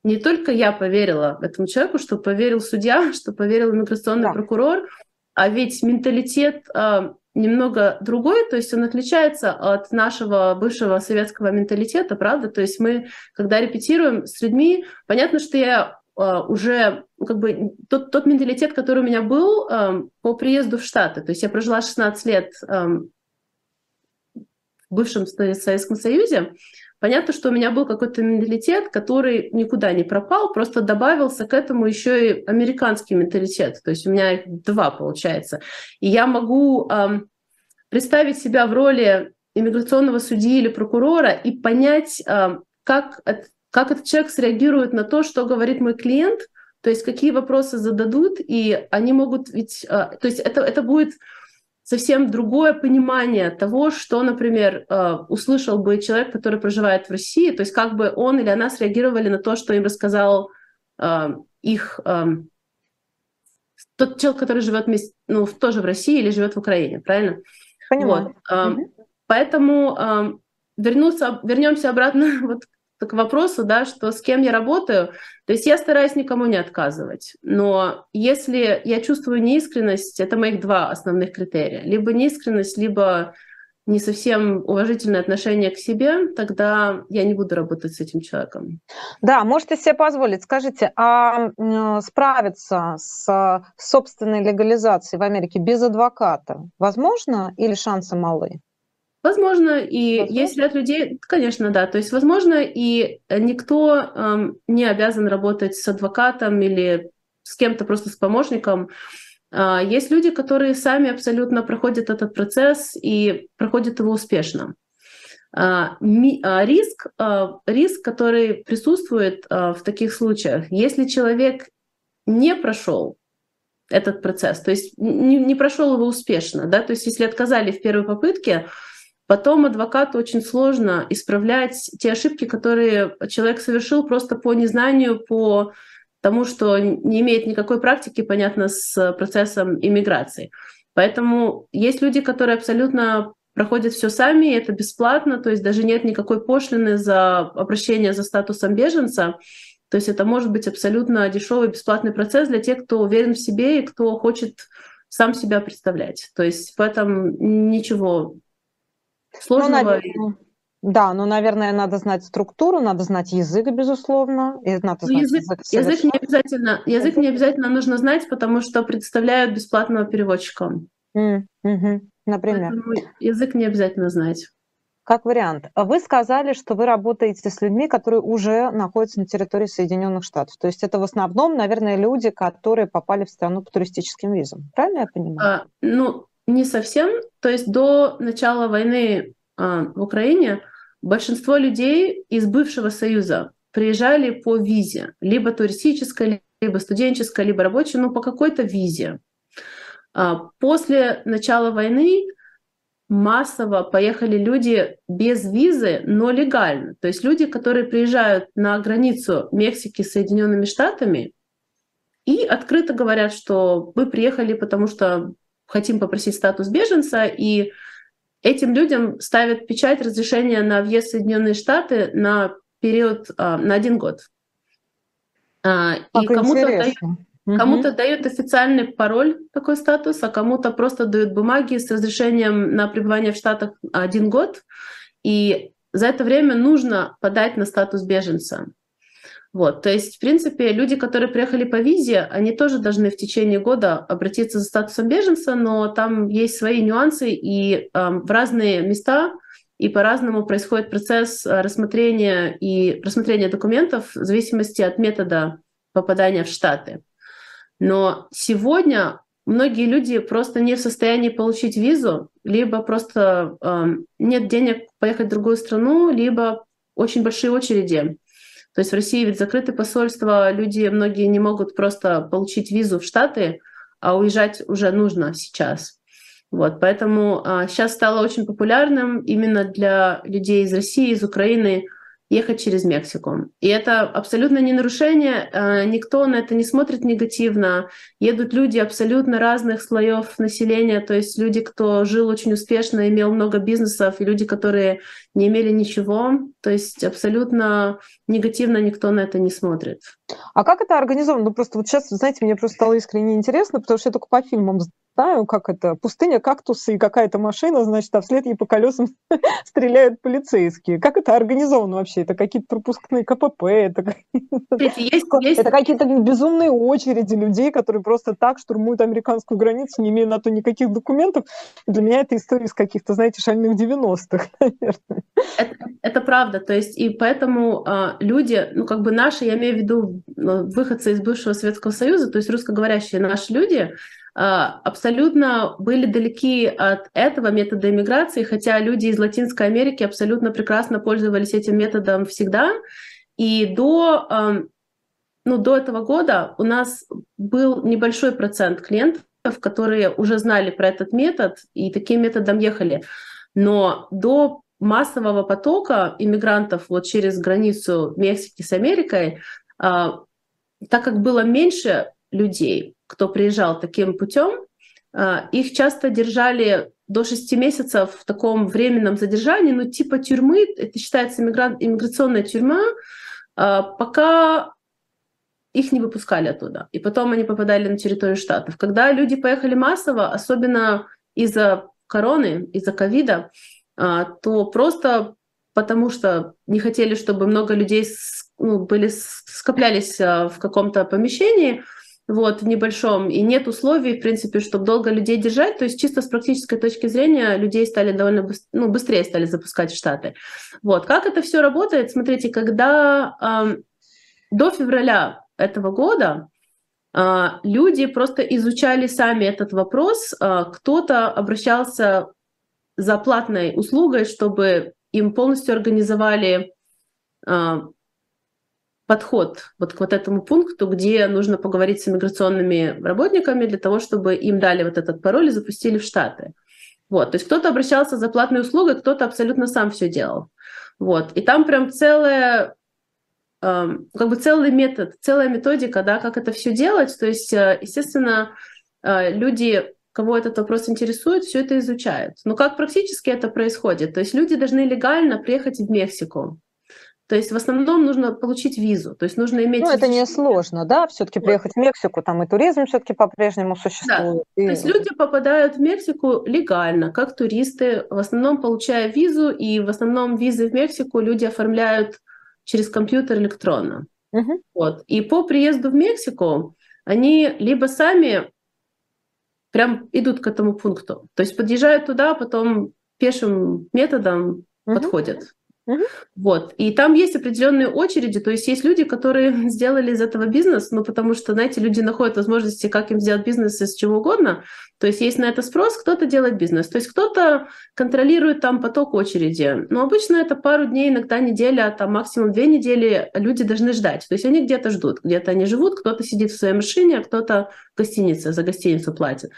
не только я поверила этому человеку, что поверил судья, что поверил иммиграционный да. прокурор, а ведь менталитет э, немного другой, то есть он отличается от нашего бывшего советского менталитета, правда? То есть мы, когда репетируем с людьми, понятно, что я э, уже ну, как бы тот, тот менталитет, который у меня был э, по приезду в Штаты, то есть я прожила 16 лет бывшем Советском Союзе, понятно, что у меня был какой-то менталитет, который никуда не пропал, просто добавился к этому еще и американский менталитет. То есть у меня их два получается. И я могу эм, представить себя в роли иммиграционного судьи или прокурора и понять, эм, как, как этот человек среагирует на то, что говорит мой клиент, то есть какие вопросы зададут, и они могут ведь... Э, то есть это, это будет совсем другое понимание того, что, например, э, услышал бы человек, который проживает в России, то есть как бы он или она среагировали на то, что им рассказал э, их э, тот человек, который живет ну, тоже в России или живет в Украине, правильно? Понимаю. Вот. Угу. Поэтому вернуться, вернемся обратно вот к вопросу, да, что с кем я работаю, то есть я стараюсь никому не отказывать. Но если я чувствую неискренность, это моих два основных критерия. Либо неискренность, либо не совсем уважительное отношение к себе, тогда я не буду работать с этим человеком. Да, можете себе позволить. Скажите, а справиться с собственной легализацией в Америке без адвоката возможно или шансы малы? Возможно, и возможно? есть ряд людей, конечно, да, то есть возможно, и никто эм, не обязан работать с адвокатом или с кем-то просто с помощником. Э, есть люди, которые сами абсолютно проходят этот процесс и проходят его успешно. Э, ми, э, риск, э, риск, который присутствует э, в таких случаях, если человек не прошел этот процесс, то есть не, не прошел его успешно, да, то есть если отказали в первой попытке, Потом адвокату очень сложно исправлять те ошибки, которые человек совершил просто по незнанию, по тому, что не имеет никакой практики, понятно, с процессом иммиграции. Поэтому есть люди, которые абсолютно проходят все сами, это бесплатно, то есть даже нет никакой пошлины за обращение за статусом беженца. То есть это может быть абсолютно дешевый бесплатный процесс для тех, кто уверен в себе и кто хочет сам себя представлять. То есть в этом ничего Сложного... Ну, наверное, да, но, наверное, надо знать структуру, надо знать язык, безусловно, и надо ну, знать язык, язык, язык не обязательно, язык не обязательно нужно знать, потому что представляют бесплатного переводчика. Mm, угу, например. Поэтому язык не обязательно знать. как вариант. Вы сказали, что вы работаете с людьми, которые уже находятся на территории Соединенных Штатов. То есть это в основном, наверное, люди, которые попали в страну по туристическим визам. Правильно я понимаю? А, ну, не совсем. То есть до начала войны а, в Украине большинство людей из бывшего Союза приезжали по визе, либо туристической, либо студенческой, либо рабочей, но по какой-то визе. А, после начала войны массово поехали люди без визы, но легально. То есть люди, которые приезжают на границу Мексики с Соединенными Штатами и открыто говорят, что мы приехали, потому что хотим попросить статус беженца, и этим людям ставят печать разрешения на въезд в Соединенные Штаты на период а, на один год. А, и кому-то дают, Кому-то дают официальный пароль, такой статус, а кому-то просто дают бумаги с разрешением на пребывание в Штатах один год. И за это время нужно подать на статус беженца. Вот, то есть, в принципе, люди, которые приехали по визе, они тоже должны в течение года обратиться за статусом беженца, но там есть свои нюансы, и э, в разные места и по-разному происходит процесс рассмотрения и рассмотрения документов в зависимости от метода попадания в Штаты. Но сегодня многие люди просто не в состоянии получить визу, либо просто э, нет денег поехать в другую страну, либо очень большие очереди. То есть в России ведь закрыты посольства, люди многие не могут просто получить визу в Штаты, а уезжать уже нужно сейчас. Вот, поэтому а, сейчас стало очень популярным именно для людей из России, из Украины ехать через Мексику. И это абсолютно не нарушение, э, никто на это не смотрит негативно. Едут люди абсолютно разных слоев населения, то есть люди, кто жил очень успешно, имел много бизнесов, и люди, которые не имели ничего. То есть абсолютно негативно никто на это не смотрит. А как это организовано? Ну просто вот сейчас, знаете, мне просто стало искренне интересно, потому что я только по фильмам знаю, как это, пустыня, кактусы и какая-то машина, значит, а вслед ей по колесам стреляют полицейские. Как это организовано вообще? Это какие-то пропускные КПП, это, есть, есть... это какие-то безумные очереди людей, которые просто так штурмуют американскую границу, не имея на то никаких документов. Для меня это история из каких-то, знаете, шальных 90-х, наверное. Это, это правда, то есть и поэтому э, люди, ну как бы наши, я имею в виду ну, выходцы из бывшего Советского Союза, то есть русскоговорящие наши люди, абсолютно были далеки от этого метода иммиграции, хотя люди из Латинской Америки абсолютно прекрасно пользовались этим методом всегда. И до, ну, до этого года у нас был небольшой процент клиентов, которые уже знали про этот метод и таким методом ехали. Но до массового потока иммигрантов вот через границу Мексики с Америкой, а, так как было меньше людей, кто приезжал таким путем, а, их часто держали до 6 месяцев в таком временном задержании, ну типа тюрьмы, это считается иммигрант, иммиграционная тюрьма, а, пока их не выпускали оттуда. И потом они попадали на территорию Штатов. Когда люди поехали массово, особенно из-за короны, из-за ковида, а, то просто потому что не хотели, чтобы много людей ну, были, скоплялись в каком-то помещении, вот, в небольшом, и нет условий, в принципе, чтобы долго людей держать, то есть чисто с практической точки зрения людей стали довольно быстр, ну, быстрее стали запускать в Штаты. Вот, как это все работает? Смотрите, когда э, до февраля этого года э, люди просто изучали сами этот вопрос, э, кто-то обращался за платной услугой, чтобы им полностью организовали подход вот к вот этому пункту, где нужно поговорить с иммиграционными работниками для того, чтобы им дали вот этот пароль и запустили в Штаты. Вот, то есть кто-то обращался за платной услугой, кто-то абсолютно сам все делал. Вот, и там прям целая, э, как бы целый метод, целая методика, да, как это все делать. То есть, э, естественно, э, люди, кого этот вопрос интересует, все это изучают. Но как практически это происходит? То есть люди должны легально приехать в Мексику, то есть в основном нужно получить визу, то есть нужно иметь... Ну, это не сложно, да, все-таки вот. приехать в Мексику, там и туризм все-таки по-прежнему существует. Да. И... То есть люди попадают в Мексику легально, как туристы, в основном получая визу, и в основном визы в Мексику люди оформляют через компьютер электронно. Угу. Вот. И по приезду в Мексику они либо сами прям идут к этому пункту, то есть подъезжают туда, потом пешим методом угу. подходят. Угу. Вот. И там есть определенные очереди, то есть есть люди, которые сделали из этого бизнес, ну, потому что, знаете, люди находят возможности, как им сделать бизнес из чего угодно, то есть есть на это спрос, кто-то делает бизнес, то есть кто-то контролирует там поток очереди. Но обычно это пару дней, иногда неделя, там максимум две недели люди должны ждать. То есть они где-то ждут, где-то они живут, кто-то сидит в своей машине, а кто-то в гостинице, за гостиницу платит.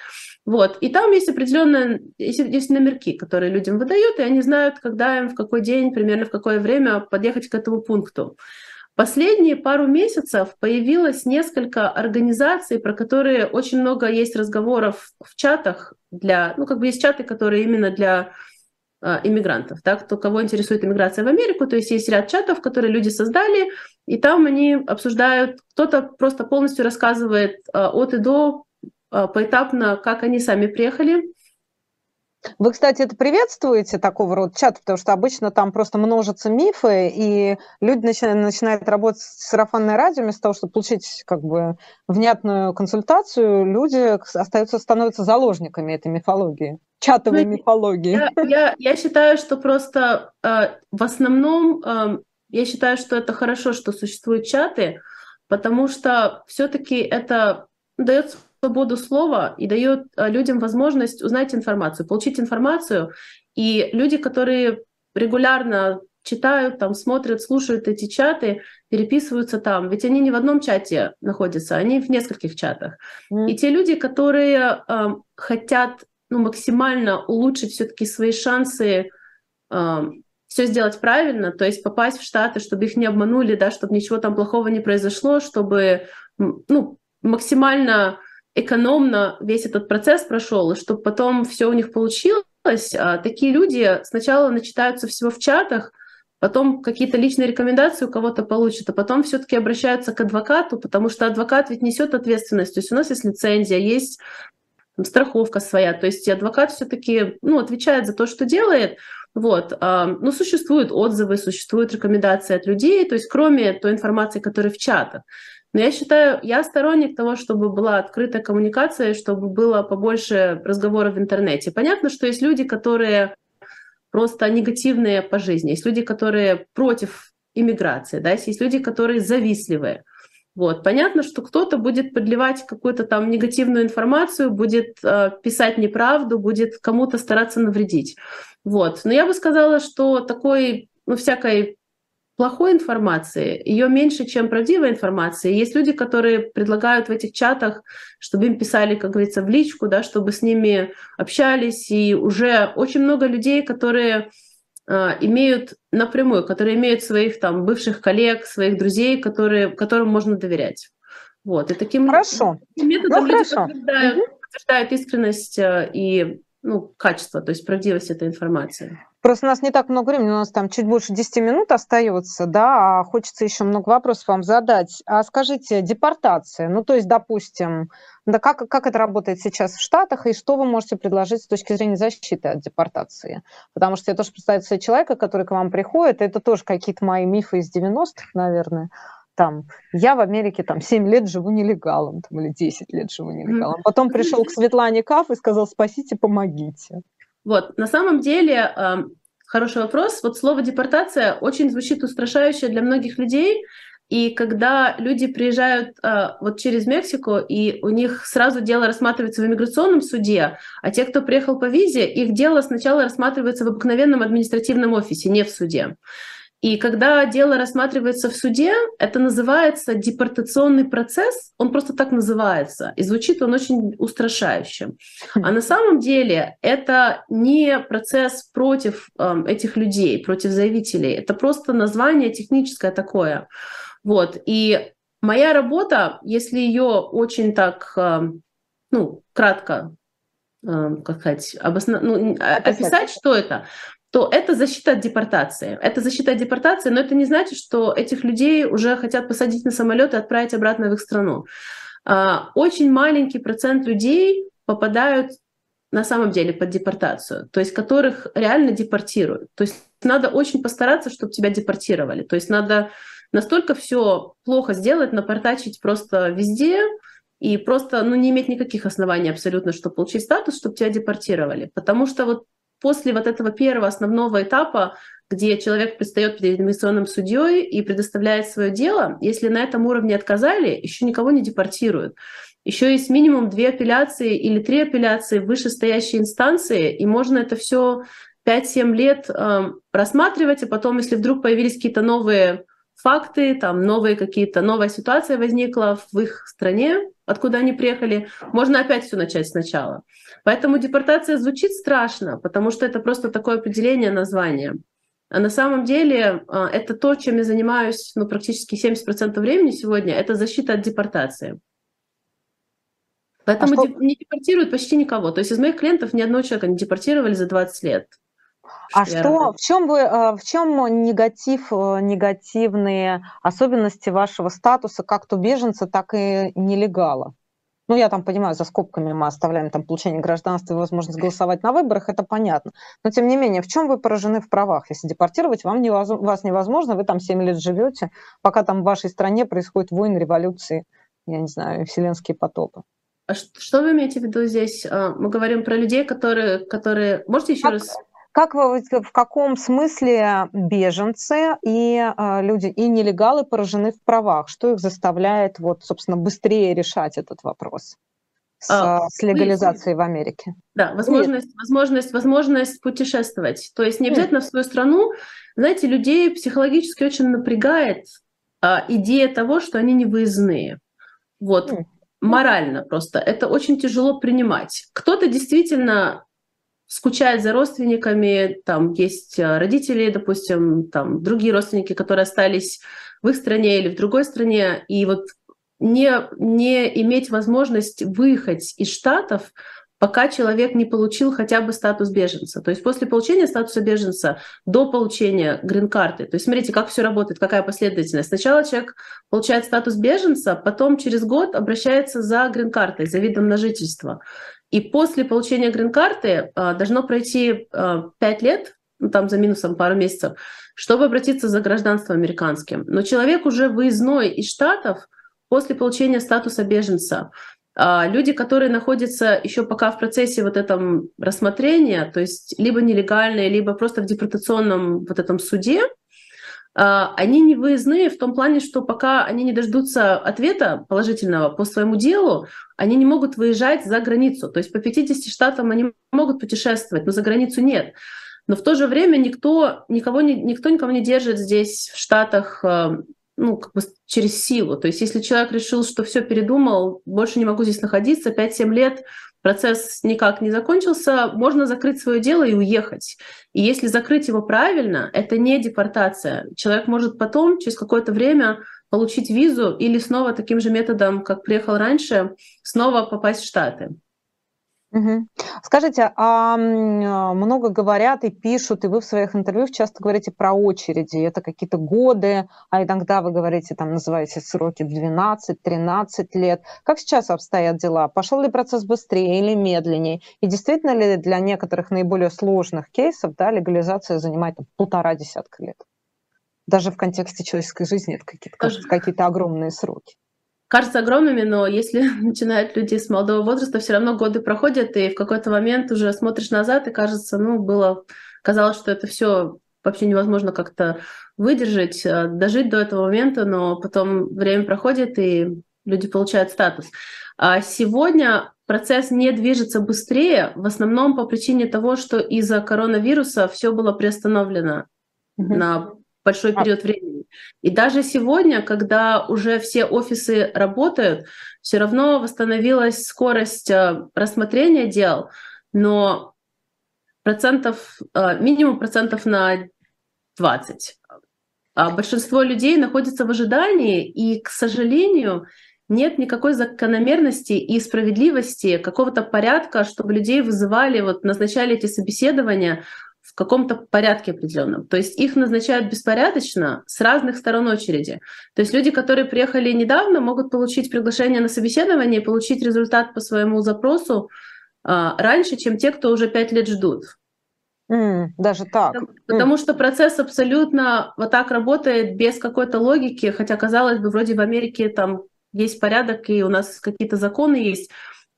Вот. И там есть определенные есть, есть номерки, которые людям выдают, и они знают, когда им, в какой день, примерно в какое время подъехать к этому пункту. Последние пару месяцев появилось несколько организаций, про которые очень много есть разговоров в чатах для, ну как бы есть чаты, которые именно для э, иммигрантов, да, кто кого интересует иммиграция в Америку, то есть есть ряд чатов, которые люди создали, и там они обсуждают, кто-то просто полностью рассказывает э, от и до а, поэтапно, как они сами приехали. Вы, кстати, это приветствуете, такого рода чат, потому что обычно там просто множатся мифы, и люди начинают, начинают работать с сарафанной радио, вместо того, чтобы получить как бы внятную консультацию, люди остаются, становятся заложниками этой мифологии, чатовой ну, мифологии. Я, я, я считаю, что просто э, в основном э, я считаю, что это хорошо, что существуют чаты, потому что все-таки это дает свободу слова и дает э, людям возможность узнать информацию, получить информацию. И люди, которые регулярно читают, там, смотрят, слушают эти чаты, переписываются там. Ведь они не в одном чате находятся, они в нескольких чатах. Mm. И те люди, которые э, хотят ну, максимально улучшить все-таки свои шансы э, все сделать правильно, то есть попасть в Штаты, чтобы их не обманули, да, чтобы ничего там плохого не произошло, чтобы ну, максимально экономно весь этот процесс прошел, и чтобы потом все у них получилось. А такие люди сначала начитаются всего в чатах, потом какие-то личные рекомендации у кого-то получат, а потом все-таки обращаются к адвокату, потому что адвокат ведь несет ответственность. То есть у нас есть лицензия, есть страховка своя, то есть адвокат все-таки ну, отвечает за то, что делает. Вот. А, но существуют отзывы, существуют рекомендации от людей, то есть кроме той информации, которая в чатах. Но я считаю, я сторонник того, чтобы была открытая коммуникация, чтобы было побольше разговоров в интернете. Понятно, что есть люди, которые просто негативные по жизни, есть люди, которые против иммиграции, да, есть люди, которые завистливые. Вот. Понятно, что кто-то будет подливать какую-то там негативную информацию, будет э, писать неправду, будет кому-то стараться навредить. Вот. Но я бы сказала, что такой, ну, всякой плохой информации, ее меньше, чем правдивой информации. Есть люди, которые предлагают в этих чатах, чтобы им писали, как говорится, в личку, да, чтобы с ними общались. И уже очень много людей, которые э, имеют напрямую, которые имеют своих там бывших коллег, своих друзей, которые, которым можно доверять. Вот. И таким хорошо. методом ну, люди хорошо. Подтверждают, угу. подтверждают искренность э, и ну, качество, то есть правдивость этой информации. Просто у нас не так много времени, у нас там чуть больше 10 минут остается, да, а хочется еще много вопросов вам задать. А скажите, депортация, ну то есть, допустим, да как, как это работает сейчас в Штатах, и что вы можете предложить с точки зрения защиты от депортации? Потому что я тоже представляю себе человека, который к вам приходит, это тоже какие-то мои мифы из 90-х, наверное, там, я в Америке там 7 лет живу нелегалом, там, или 10 лет живу нелегалом. Потом пришел к Светлане Каф и сказал, спасите, помогите. Вот, на самом деле, э, хороший вопрос. Вот слово депортация очень звучит устрашающе для многих людей. И когда люди приезжают э, вот через Мексику, и у них сразу дело рассматривается в иммиграционном суде, а те, кто приехал по визе, их дело сначала рассматривается в обыкновенном административном офисе, не в суде. И когда дело рассматривается в суде, это называется депортационный процесс, он просто так называется, и звучит он очень устрашающе. А на самом деле это не процесс против э, этих людей, против заявителей, это просто название техническое такое. Вот. И моя работа, если ее очень так, э, ну, кратко э, как сказать, обосно... ну, описать, что это то это защита от депортации. Это защита от депортации, но это не значит, что этих людей уже хотят посадить на самолет и отправить обратно в их страну. А, очень маленький процент людей попадают на самом деле под депортацию, то есть которых реально депортируют. То есть надо очень постараться, чтобы тебя депортировали. То есть надо настолько все плохо сделать, напортачить просто везде, и просто ну, не иметь никаких оснований абсолютно, чтобы получить статус, чтобы тебя депортировали. Потому что вот после вот этого первого основного этапа, где человек предстает перед иммиграционным судьей и предоставляет свое дело, если на этом уровне отказали, еще никого не депортируют. Еще есть минимум две апелляции или три апелляции в вышестоящей инстанции, и можно это все 5-7 лет э, рассматривать, а потом, если вдруг появились какие-то новые факты, там новые какие-то, новая ситуация возникла в их стране, откуда они приехали, можно опять все начать сначала. Поэтому депортация звучит страшно, потому что это просто такое определение названия. А на самом деле а, это то, чем я занимаюсь ну, практически 70% времени сегодня, это защита от депортации. Поэтому а что... не депортируют почти никого. То есть из моих клиентов ни одного человека не депортировали за 20 лет. А что, в чем вы, а, в чем негатив, э, негативные особенности вашего статуса, как то беженца, так и нелегала? Ну, я там понимаю, за скобками мы оставляем там получение гражданства и возможность голосовать на выборах, это понятно. Но, тем не менее, в чем вы поражены в правах? Если депортировать вам невозможно, вас невозможно, вы там 7 лет живете, пока там в вашей стране происходит войны, революции, я не знаю, вселенские потопы. А что вы имеете в виду здесь? А, мы говорим про людей, которые... которые... Можете еще как, раз... Как вы, в каком смысле беженцы и э, люди, и нелегалы поражены в правах? Что их заставляет, вот, собственно, быстрее решать этот вопрос? с, а, с легализацией в Америке. Да, возможность, возможность, возможность путешествовать. То есть не обязательно в свою страну. Знаете, людей психологически очень напрягает а, идея того, что они не выездные. Вот, морально просто. Это очень тяжело принимать. Кто-то действительно скучает за родственниками, там есть э, родители, допустим, там другие родственники, которые остались в их стране или в другой стране, и вот не, не иметь возможность выехать из Штатов, пока человек не получил хотя бы статус беженца. То есть после получения статуса беженца до получения грин-карты. То есть смотрите, как все работает, какая последовательность. Сначала человек получает статус беженца, потом через год обращается за грин-картой, за видом на жительство. И после получения грин-карты а, должно пройти а, 5 лет, ну, там за минусом пару месяцев, чтобы обратиться за гражданством американским. Но человек уже выездной из Штатов после получения статуса беженца. А, люди, которые находятся еще пока в процессе вот этом рассмотрения, то есть либо нелегальные, либо просто в депортационном вот этом суде, а, они не выездные в том плане, что пока они не дождутся ответа положительного по своему делу, они не могут выезжать за границу. То есть по 50 штатам они могут путешествовать, но за границу нет. Но в то же время никто никого не, никто никого не держит здесь в Штатах э, ну, как бы через силу. То есть если человек решил, что все передумал, больше не могу здесь находиться, 5-7 лет процесс никак не закончился, можно закрыть свое дело и уехать. И если закрыть его правильно, это не депортация. Человек может потом, через какое-то время, получить визу или снова таким же методом, как приехал раньше, снова попасть в Штаты. Угу. Скажите, а много говорят и пишут, и вы в своих интервью часто говорите про очереди. Это какие-то годы, а иногда вы говорите, там называете сроки 12-13 лет. Как сейчас обстоят дела? Пошел ли процесс быстрее или медленнее? И действительно ли для некоторых наиболее сложных кейсов да, легализация занимает там, полтора десятка лет? Даже в контексте человеческой жизни это какие-то, какие-то огромные сроки кажутся огромными, но если начинают люди с молодого возраста, все равно годы проходят, и в какой-то момент уже смотришь назад, и кажется, ну, было, казалось, что это все вообще невозможно как-то выдержать, э, дожить до этого момента, но потом время проходит, и люди получают статус. А сегодня процесс не движется быстрее, в основном по причине того, что из-за коронавируса все было приостановлено mm-hmm. на большой а период времени. И даже сегодня, когда уже все офисы работают, все равно восстановилась скорость э, рассмотрения дел, но процентов, э, минимум процентов на 20. А большинство людей находится в ожидании, и, к сожалению, нет никакой закономерности и справедливости, какого-то порядка, чтобы людей вызывали, вот назначали эти собеседования в каком-то порядке определенном. То есть их назначают беспорядочно с разных сторон очереди. То есть люди, которые приехали недавно, могут получить приглашение на собеседование и получить результат по своему запросу а, раньше, чем те, кто уже пять лет ждут. Mm, даже так. Потому, mm. потому что процесс абсолютно вот так работает без какой-то логики, хотя казалось бы, вроде в Америке там есть порядок и у нас какие-то законы есть.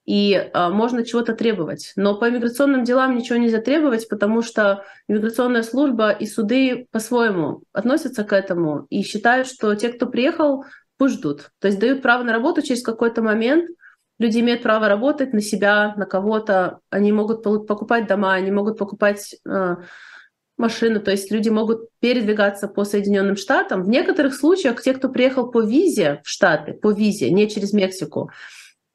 И э, можно чего-то требовать. Но по иммиграционным делам ничего нельзя требовать, потому что иммиграционная служба и суды по-своему относятся к этому и считают, что те, кто приехал, пусть ждут. То есть дают право на работу через какой-то момент. Люди имеют право работать на себя, на кого-то. Они могут покупать дома, они могут покупать э, машины, то есть люди могут передвигаться по Соединенным Штатам. В некоторых случаях те, кто приехал по визе в Штаты, по визе, не через Мексику,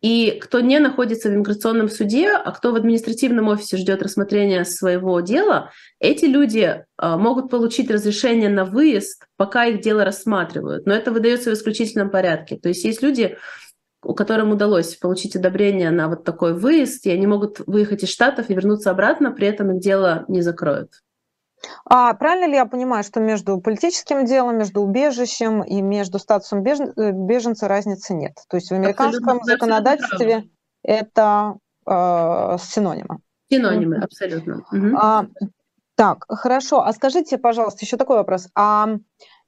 и кто не находится в иммиграционном суде, а кто в административном офисе ждет рассмотрения своего дела, эти люди а, могут получить разрешение на выезд, пока их дело рассматривают. Но это выдается в исключительном порядке. То есть есть люди, у которым удалось получить одобрение на вот такой выезд, и они могут выехать из Штатов и вернуться обратно, при этом их дело не закроют. А правильно ли я понимаю, что между политическим делом, между убежищем и между статусом бежен, э, беженца разницы нет? То есть в американском абсолютно, законодательстве абсолютно это э, синонимы. Синонимы, абсолютно. Угу. А, так, хорошо. А скажите, пожалуйста, еще такой вопрос. А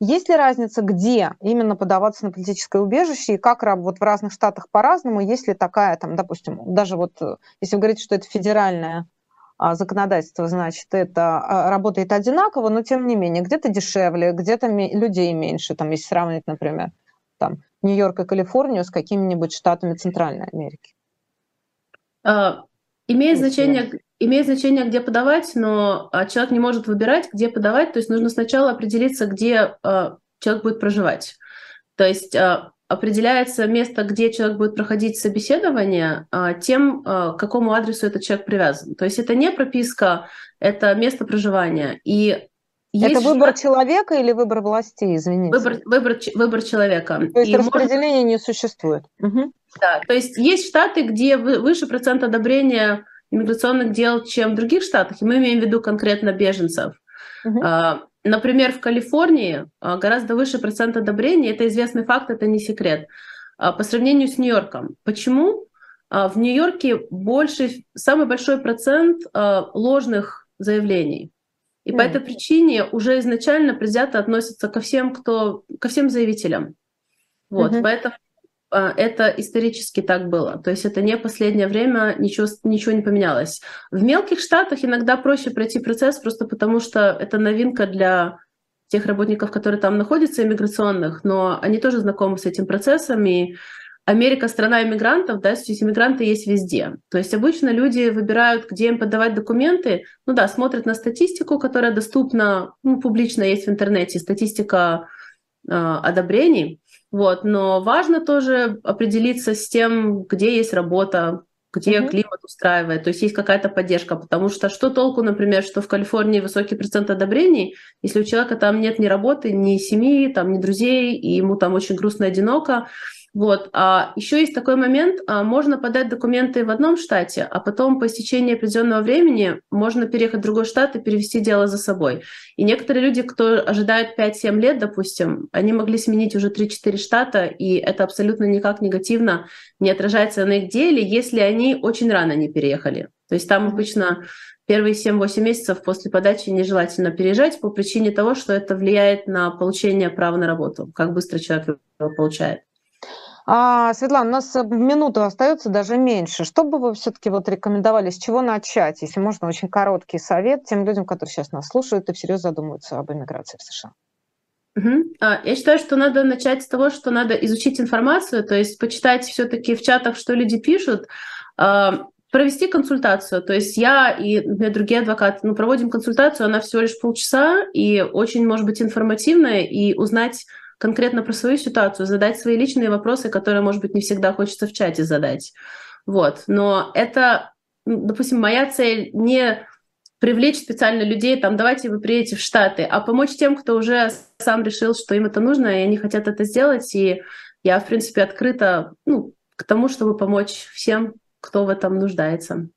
есть ли разница, где именно подаваться на политическое убежище и как вот в разных штатах по-разному? Есть ли такая, там, допустим, даже вот, э, если вы говорите, что это федеральная законодательство, значит, это а, работает одинаково, но тем не менее, где-то дешевле, где-то людей меньше, там, если сравнить, например, там, Нью-Йорк и Калифорнию с какими-нибудь штатами Центральной Америки. Uh, имеет значение, имеет значение, где подавать, но человек не может выбирать, где подавать, то есть нужно сначала определиться, где человек будет проживать. То есть определяется место, где человек будет проходить собеседование, а, тем, а, к какому адресу этот человек привязан. То есть это не прописка, это место проживания. И есть это выбор штат... человека или выбор власти, извините? Выбор, выбор, выбор человека. То есть и распределения может... не существует. Угу. Да, то есть есть штаты, где выше процент одобрения иммиграционных дел, чем в других штатах, и мы имеем в виду конкретно беженцев. Угу. Например, в Калифорнии а, гораздо выше процент одобрения, это известный факт, это не секрет, а, по сравнению с Нью-Йорком. Почему? А, в Нью-Йорке больше, самый большой процент ложных заявлений. И mm. по этой причине уже изначально предвзято относятся ко всем, кто, ко всем заявителям. Вот, mm-hmm. поэтому это исторически так было. То есть это не последнее время, ничего, ничего не поменялось. В мелких штатах иногда проще пройти процесс просто потому, что это новинка для тех работников, которые там находятся, иммиграционных, но они тоже знакомы с этим процессом, и Америка страна иммигрантов, да, здесь иммигранты есть везде. То есть обычно люди выбирают, где им подавать документы, ну да, смотрят на статистику, которая доступна, ну, публично есть в интернете, статистика э, одобрений, вот, но важно тоже определиться с тем, где есть работа, где mm-hmm. климат устраивает, то есть есть какая-то поддержка, потому что что толку, например, что в Калифорнии высокий процент одобрений, если у человека там нет ни работы, ни семьи, там ни друзей, и ему там очень грустно, одиноко, вот. А еще есть такой момент, а, можно подать документы в одном штате, а потом по истечении определенного времени можно переехать в другой штат и перевести дело за собой. И некоторые люди, кто ожидает 5-7 лет, допустим, они могли сменить уже 3-4 штата, и это абсолютно никак негативно не отражается на их деле, если они очень рано не переехали. То есть там обычно первые 7-8 месяцев после подачи нежелательно переезжать по причине того, что это влияет на получение права на работу, как быстро человек его получает. А, Светлана, у нас э, минута остается, даже меньше. Что бы вы все-таки вот рекомендовали, с чего начать, если можно, очень короткий совет тем людям, которые сейчас нас слушают и всерьез задумываются об иммиграции в США? Угу. Я считаю, что надо начать с того, что надо изучить информацию, то есть почитать все-таки в чатах, что люди пишут, а, провести консультацию. То есть я и например, другие адвокаты ну, проводим консультацию, она всего лишь полчаса и очень может быть информативная, и узнать конкретно про свою ситуацию, задать свои личные вопросы, которые, может быть, не всегда хочется в чате задать. Вот. Но это, допустим, моя цель не привлечь специально людей, там, давайте вы приедете в Штаты, а помочь тем, кто уже сам решил, что им это нужно, и они хотят это сделать. И я, в принципе, открыта ну, к тому, чтобы помочь всем, кто в этом нуждается.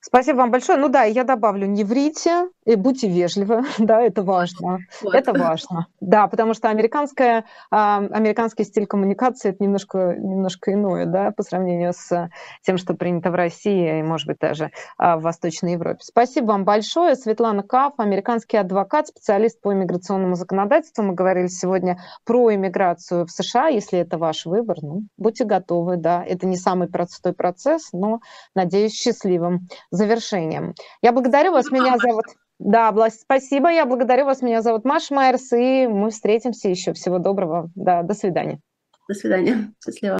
Спасибо вам большое. Ну да, я добавлю, не врите, и будьте вежливы, да, это важно, вот. это важно, да, потому что американская, американский стиль коммуникации это немножко, немножко иное, да, по сравнению с тем, что принято в России и, может быть, даже в Восточной Европе. Спасибо вам большое. Светлана Каф, американский адвокат, специалист по иммиграционному законодательству. Мы говорили сегодня про иммиграцию в США. Если это ваш выбор, ну, будьте готовы, да. Это не самый простой процесс, но, надеюсь, счастливым завершением. Я благодарю вас. Меня зовут... Да, Власть, спасибо. Я благодарю вас. Меня зовут Маша Майерс, и мы встретимся еще. Всего доброго. Да, до свидания. До свидания. Счастливо.